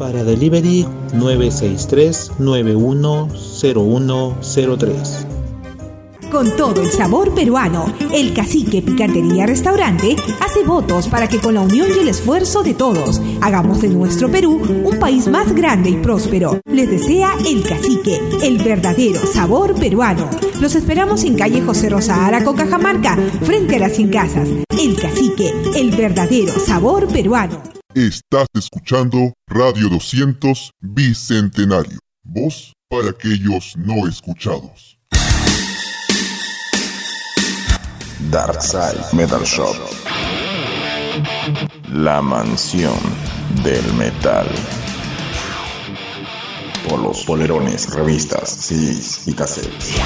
Para delivery 963 910103. Con todo el sabor peruano, el Cacique Picantería Restaurante hace votos para que con la unión y el esfuerzo de todos hagamos de nuestro Perú un país más grande y próspero. Les desea el Cacique, el verdadero sabor peruano. Los esperamos en calle José Rosa Araco, Cajamarca, frente a las 100 casas. El Cacique, el verdadero sabor peruano. Estás escuchando Radio 200 Bicentenario. Voz para aquellos no escuchados. Darkside Metal Shop. La mansión del metal. Polos, polerones, revistas, CDs y cassettes.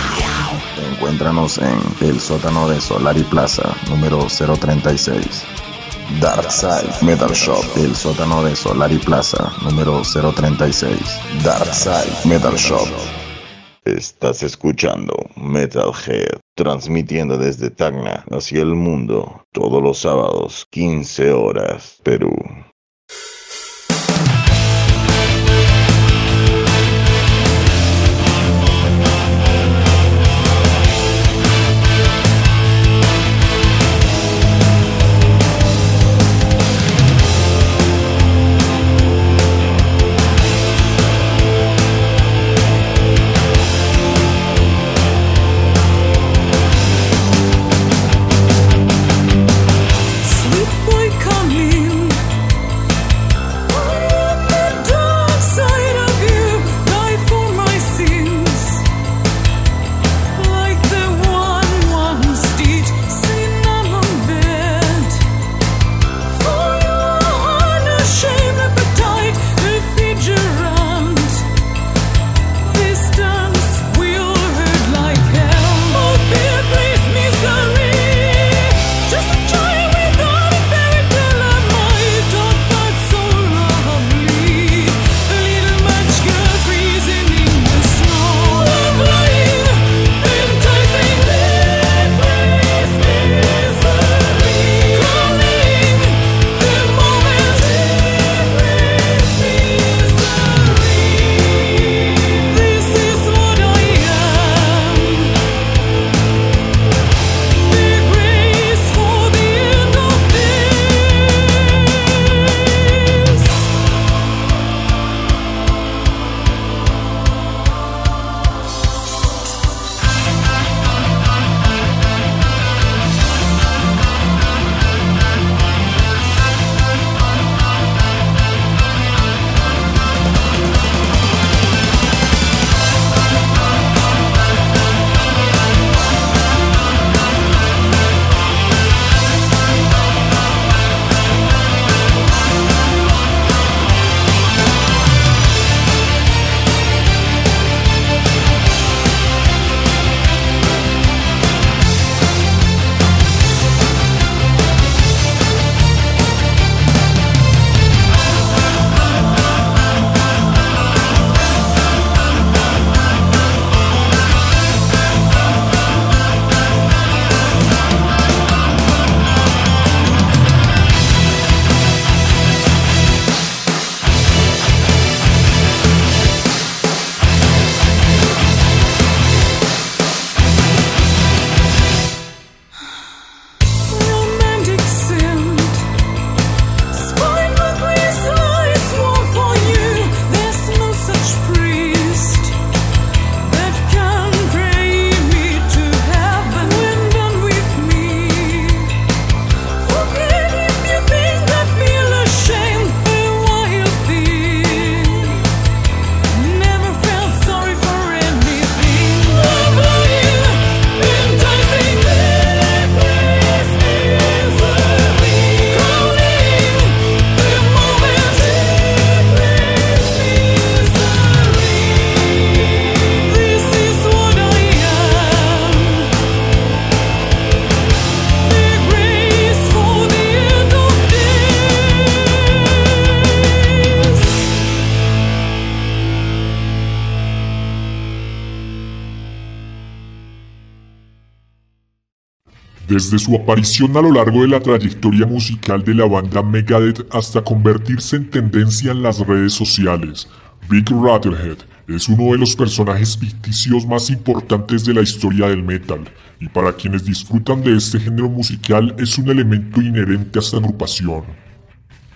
Encuéntranos en el sótano de Solari Plaza, número 036. Darkside Metal Shop, el sótano de Solari Plaza, número 036. Darkside Metal Shop. Estás escuchando Metalhead, transmitiendo desde Tacna hacia el mundo, todos los sábados, 15 horas, Perú. Desde su aparición a lo largo de la trayectoria musical de la banda Megadeth hasta convertirse en tendencia en las redes sociales. Big Rattlehead es uno de los personajes ficticios más importantes de la historia del metal, y para quienes disfrutan de este género musical es un elemento inherente a esta agrupación.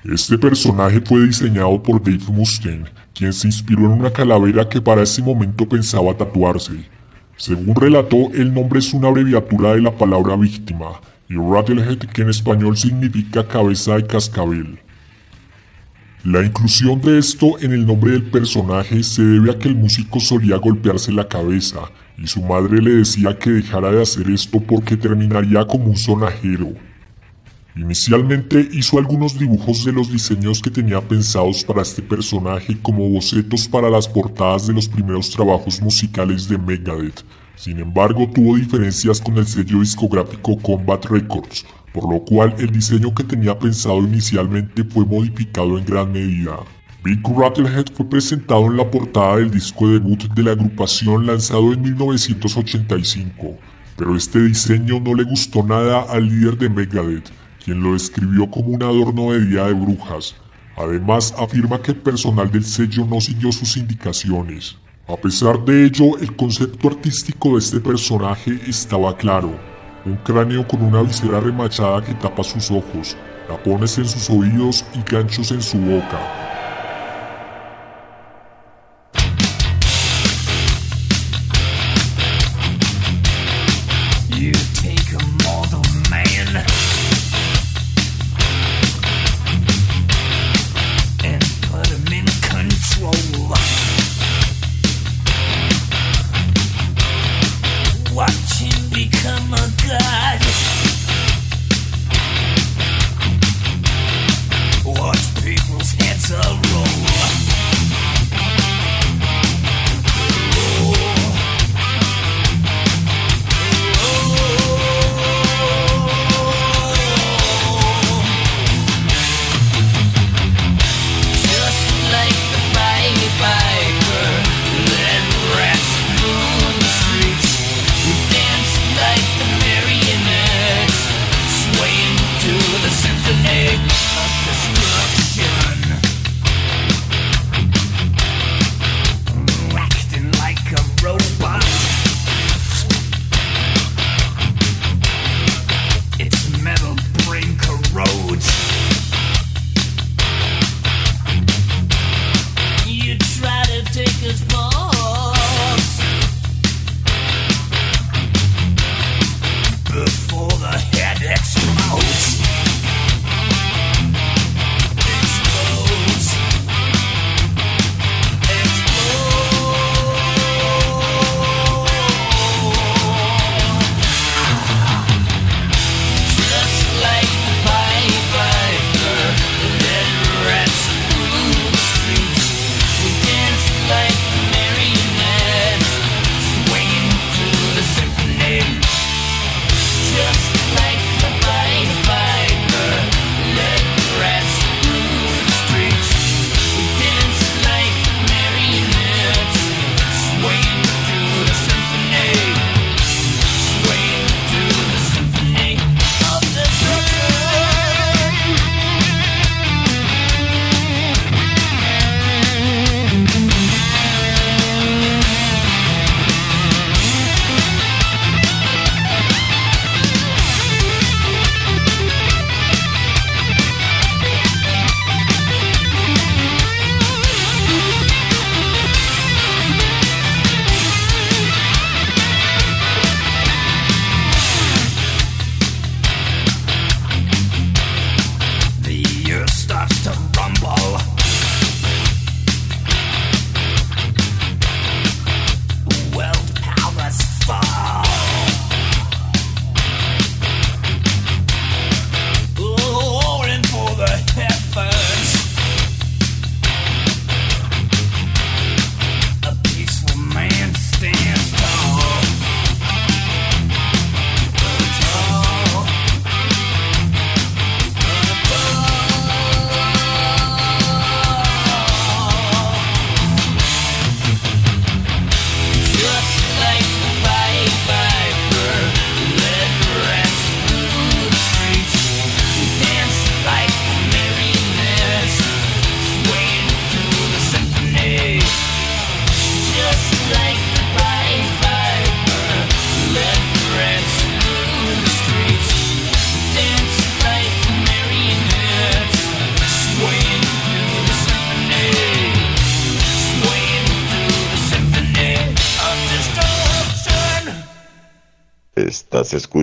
Este personaje fue diseñado por Dave Mustaine, quien se inspiró en una calavera que para ese momento pensaba tatuarse. Según relató, el nombre es una abreviatura de la palabra víctima, y Rattlehead que en español significa cabeza de cascabel. La inclusión de esto en el nombre del personaje se debe a que el músico solía golpearse la cabeza, y su madre le decía que dejara de hacer esto porque terminaría como un sonajero. Inicialmente hizo algunos dibujos de los diseños que tenía pensados para este personaje como bocetos para las portadas de los primeros trabajos musicales de Megadeth. Sin embargo, tuvo diferencias con el sello discográfico Combat Records, por lo cual el diseño que tenía pensado inicialmente fue modificado en gran medida. Big Rattlehead fue presentado en la portada del disco debut de la agrupación lanzado en 1985, pero este diseño no le gustó nada al líder de Megadeth, quien lo describió como un adorno de Día de Brujas. Además, afirma que el personal del sello no siguió sus indicaciones. A pesar de ello, el concepto artístico de este personaje estaba claro. Un cráneo con una visera remachada que tapa sus ojos, tapones en sus oídos y ganchos en su boca.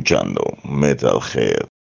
Escuchando Metalhead.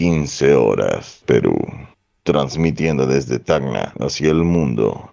15 horas, Perú. Transmitiendo desde Tacna hacia el mundo.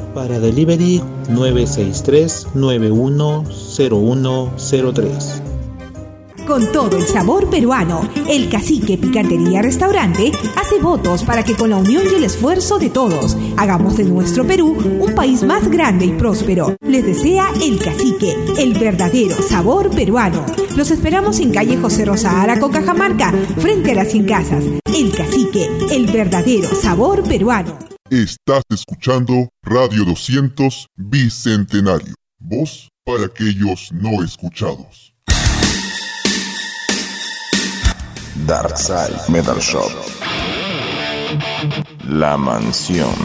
Para delivery 963 910103. Con todo el sabor peruano, el Cacique Picantería Restaurante hace votos para que con la unión y el esfuerzo de todos hagamos de nuestro Perú un país más grande y próspero. Les desea el Cacique, el verdadero sabor peruano. Los esperamos en calle José Rosa Araco, Cajamarca, frente a las 100 casas. El Cacique, el verdadero sabor peruano. Estás escuchando Radio 200 Bicentenario. Voz para aquellos no escuchados. Darkside Metal Shop. La mansión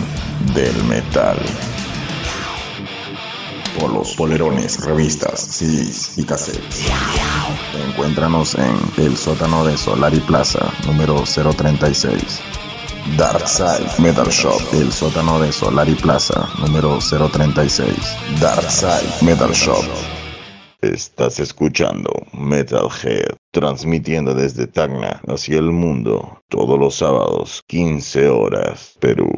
del metal. Polos, polerones, revistas, CDs y cassettes. Encuéntranos en el sótano de Solari Plaza, número 036. Darkside Metal Shop, el sótano de Solari Plaza, número 036. Darkside Metal Shop. Estás escuchando Metalhead, transmitiendo desde Tacna hacia el mundo, todos los sábados, 15 horas, Perú.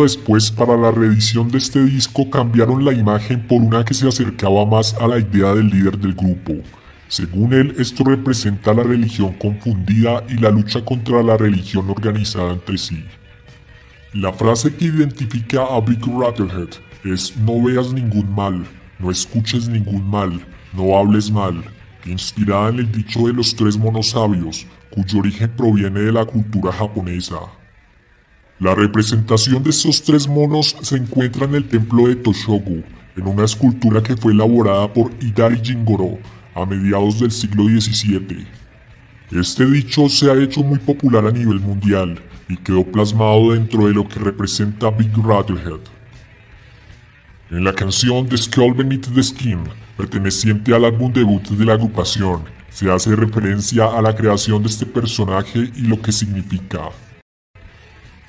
Después, para la reedición de este disco, cambiaron la imagen por una que se acercaba más a la idea del líder del grupo. Según él, esto representa la religión confundida y la lucha contra la religión organizada entre sí. La frase que identifica a Big Rattlehead es no veas ningún mal, no escuches ningún mal, no hables mal, inspirada en el dicho de los tres monos sabios, cuyo origen proviene de la cultura japonesa. La representación de estos tres monos se encuentra en el templo de Toshogu, en una escultura que fue elaborada por Hidari Jingoro a mediados del siglo XVII. Este dicho se ha hecho muy popular a nivel mundial y quedó plasmado dentro de lo que representa Big Rattlehead. En la canción The Skull Beneath the Skin, perteneciente al álbum debut de la agrupación, se hace referencia a la creación de este personaje y lo que significa.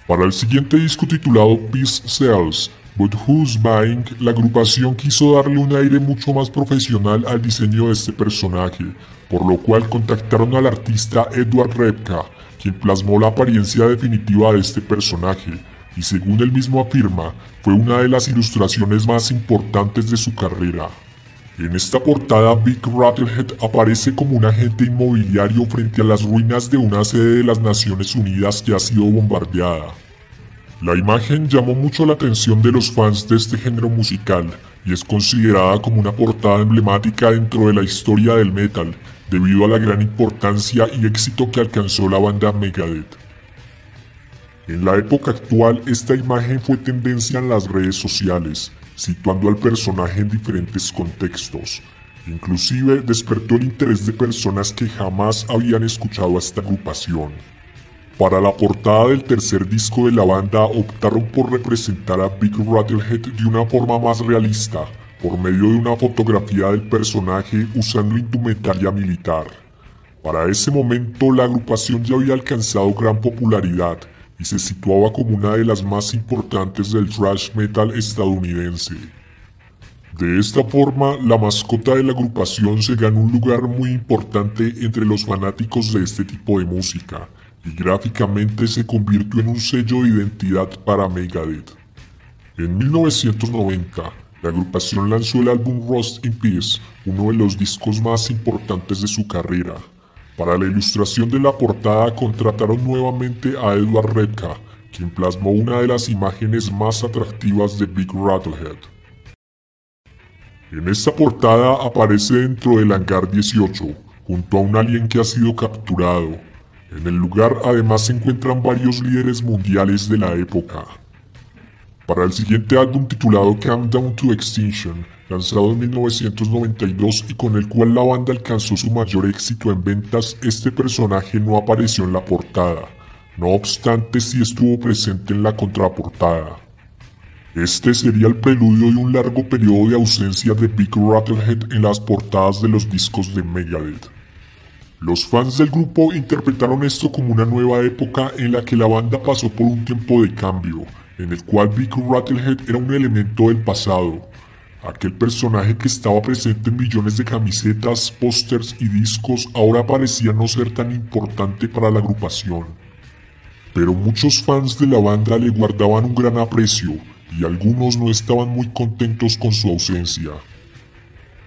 Para el siguiente disco titulado Peace Cells, But Who's Buying, la agrupación quiso darle un aire mucho más profesional al diseño de este personaje, por lo cual contactaron al artista Edward Repka, quien plasmó la apariencia definitiva de este personaje, y según él mismo afirma, fue una de las ilustraciones más importantes de su carrera. En esta portada, Big Rattlehead aparece como un agente inmobiliario frente a las ruinas de una sede de las Naciones Unidas que ha sido bombardeada. La imagen llamó mucho la atención de los fans de este género musical y es considerada como una portada emblemática dentro de la historia del metal, debido a la gran importancia y éxito que alcanzó la banda Megadeth. En la época actual, esta imagen fue tendencia en las redes sociales, situando al personaje en diferentes contextos. Inclusive despertó el interés de personas que jamás habían escuchado a esta agrupación. Para la portada del tercer disco de la banda optaron por representar a Big Rattlehead de una forma más realista, por medio de una fotografía del personaje usando indumentaria militar. Para ese momento la agrupación ya había alcanzado gran popularidad y se situaba como una de las más importantes del thrash metal estadounidense. De esta forma, la mascota de la agrupación se ganó un lugar muy importante entre los fanáticos de este tipo de música, y gráficamente se convirtió en un sello de identidad para Megadeth. En 1990, la agrupación lanzó el álbum Rust in Peace, uno de los discos más importantes de su carrera, para la ilustración de la portada contrataron nuevamente a Edward Redka, quien plasmó una de las imágenes más atractivas de Big Rattlehead. En esta portada aparece dentro del hangar 18, junto a un alien que ha sido capturado. En el lugar además se encuentran varios líderes mundiales de la época. Para el siguiente álbum titulado Countdown to Extinction, lanzado en 1992 y con el cual la banda alcanzó su mayor éxito en ventas, este personaje no apareció en la portada, no obstante sí estuvo presente en la contraportada. Este sería el preludio de un largo periodo de ausencia de Big Rattlehead en las portadas de los discos de Megadeth. Los fans del grupo interpretaron esto como una nueva época en la que la banda pasó por un tiempo de cambio, en el cual Big Rattlehead era un elemento del pasado, Aquel personaje que estaba presente en millones de camisetas, pósters y discos ahora parecía no ser tan importante para la agrupación. Pero muchos fans de la banda le guardaban un gran aprecio y algunos no estaban muy contentos con su ausencia.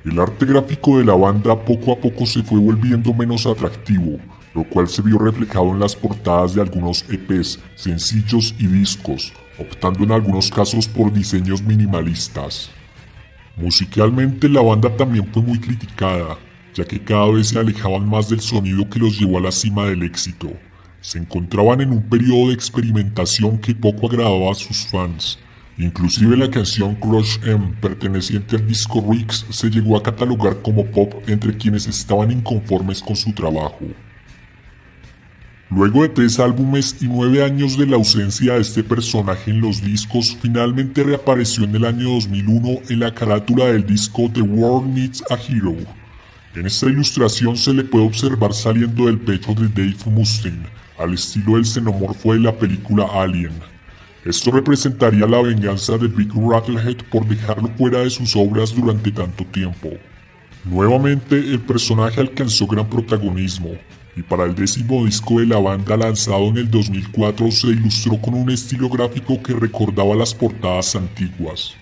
El arte gráfico de la banda poco a poco se fue volviendo menos atractivo, lo cual se vio reflejado en las portadas de algunos EPs, sencillos y discos, optando en algunos casos por diseños minimalistas. Musicalmente la banda también fue muy criticada, ya que cada vez se alejaban más del sonido que los llevó a la cima del éxito. Se encontraban en un periodo de experimentación que poco agradaba a sus fans. Inclusive la canción Crush M, perteneciente al disco Rix, se llegó a catalogar como pop entre quienes estaban inconformes con su trabajo. Luego de tres álbumes y nueve años de la ausencia de este personaje en los discos, finalmente reapareció en el año 2001 en la carátula del disco The World Needs a Hero. En esta ilustración se le puede observar saliendo del pecho de Dave Mustaine, al estilo del xenomorfo de la película Alien. Esto representaría la venganza de Big Rattlehead por dejarlo fuera de sus obras durante tanto tiempo. Nuevamente, el personaje alcanzó gran protagonismo, y para el décimo disco de la banda lanzado en el 2004 se ilustró con un estilo gráfico que recordaba las portadas antiguas.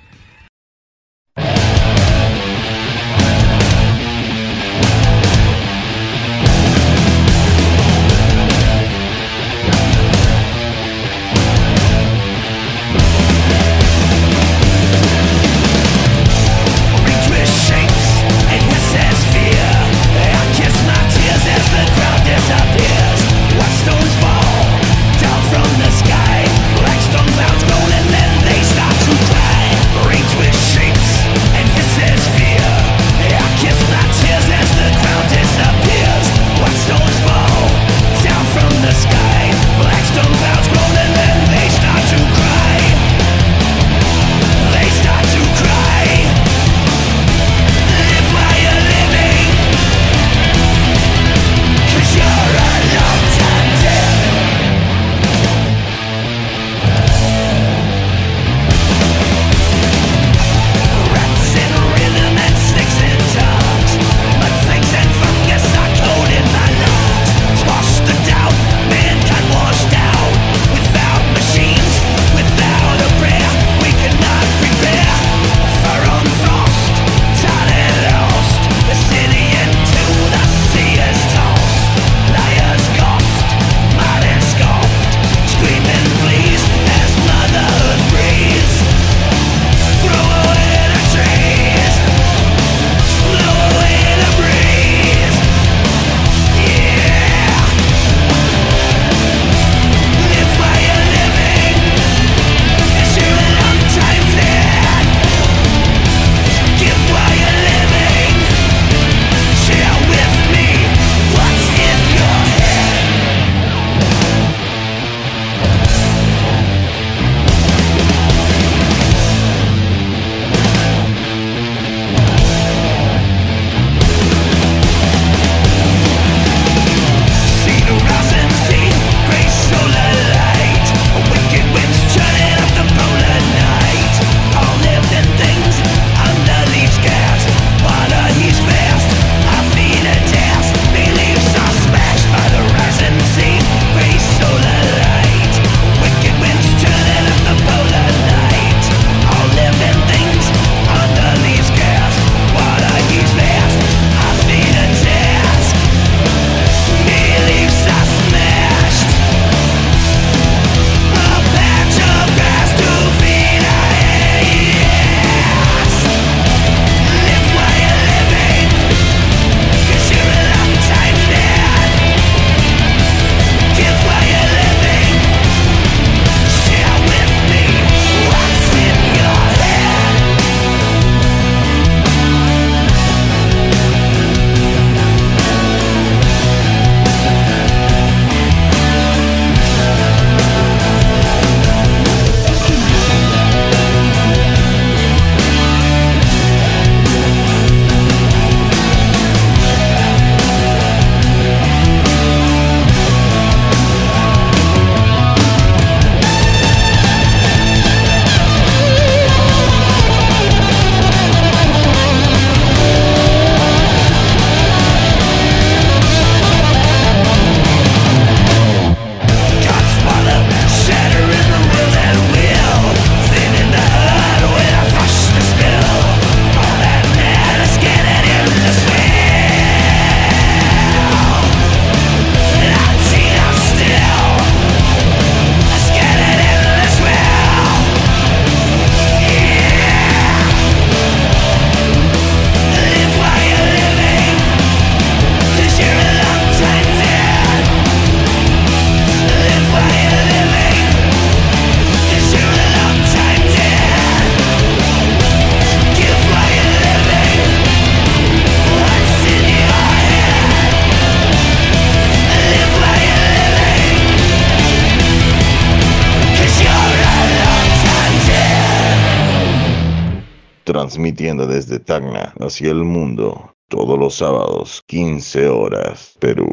Hacia el mundo todos los sábados, 15 horas, Perú.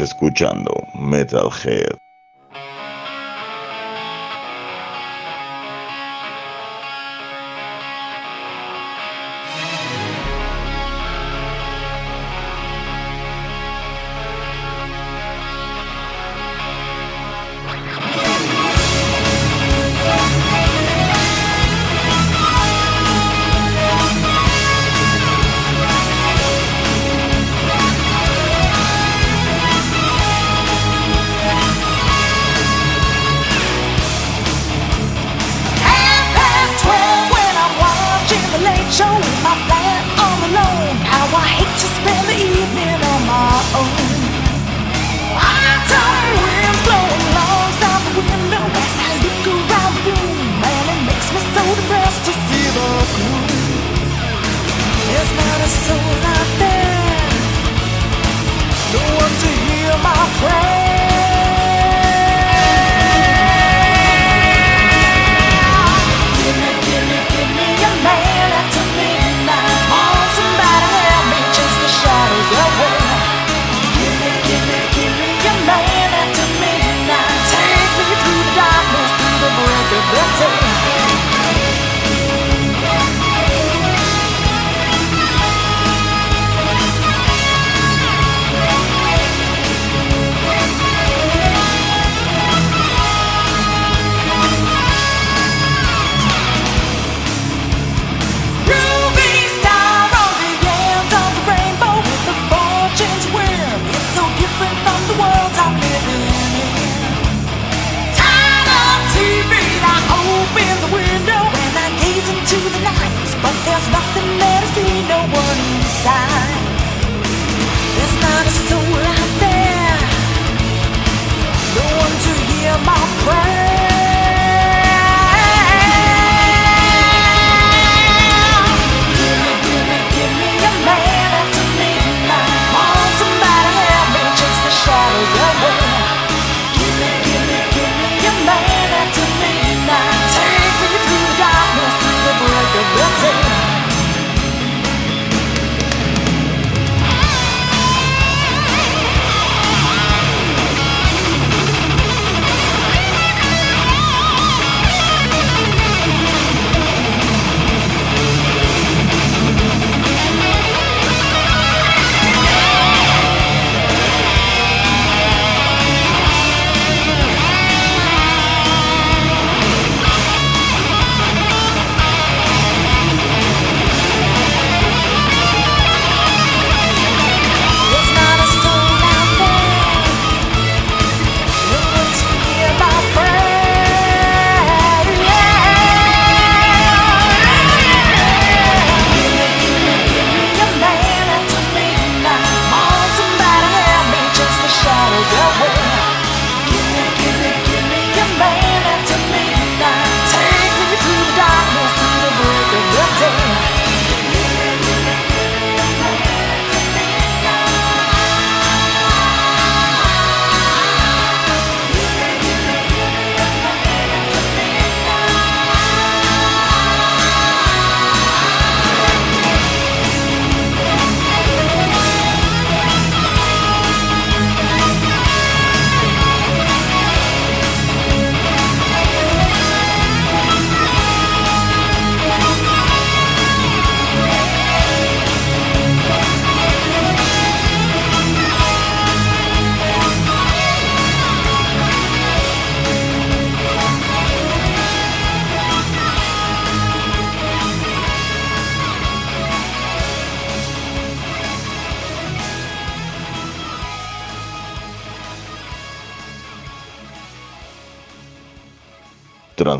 Escuchando Metalhead.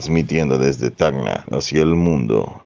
Transmitiendo desde Tacna hacia el mundo.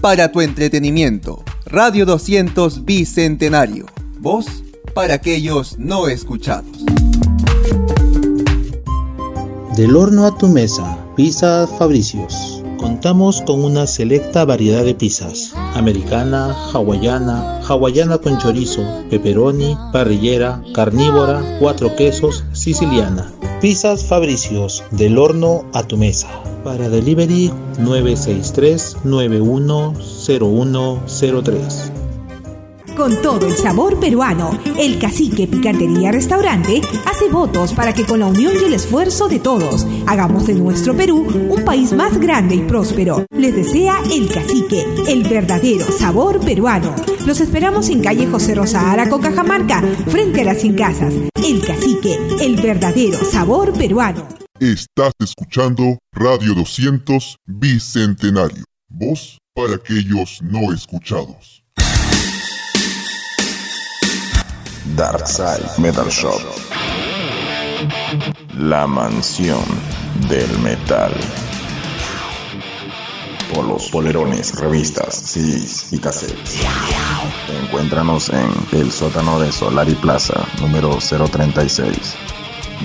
para tu entretenimiento. Radio 200 Bicentenario. Voz para aquellos no escuchados. Del horno a tu mesa, Pizza Fabricios. Contamos con una selecta variedad de pizzas. Americana, hawaiana, hawaiana con chorizo, pepperoni, parrillera, carnívora, cuatro quesos, siciliana. Pizzas Fabricios, del horno a tu mesa. Para delivery 963 910103. Con todo el sabor peruano, el Cacique Picantería Restaurante hace votos para que con la unión y el esfuerzo de todos hagamos de nuestro Perú un país más grande y próspero. Les desea el Cacique, el verdadero sabor peruano. Los esperamos en calle José Rosa Araco, Cajamarca, frente a las Cien Casas. El Cacique, el verdadero sabor peruano. Estás escuchando Radio 200 Bicentenario. Voz para aquellos no escuchados. Darkside Metal Shop. La mansión del metal. Polos, polerones, revistas, CDs y cassettes. Encuéntranos en el sótano de Solari Plaza, número 036.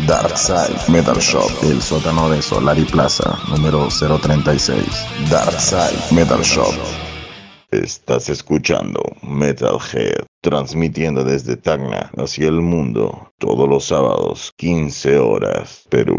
Darkside Metal Shop, el sótano de Solari Plaza, número 036. Darkside Metal Shop. Estás escuchando Metalhead, transmitiendo desde Tacna hacia el mundo todos los sábados, 15 horas, Perú.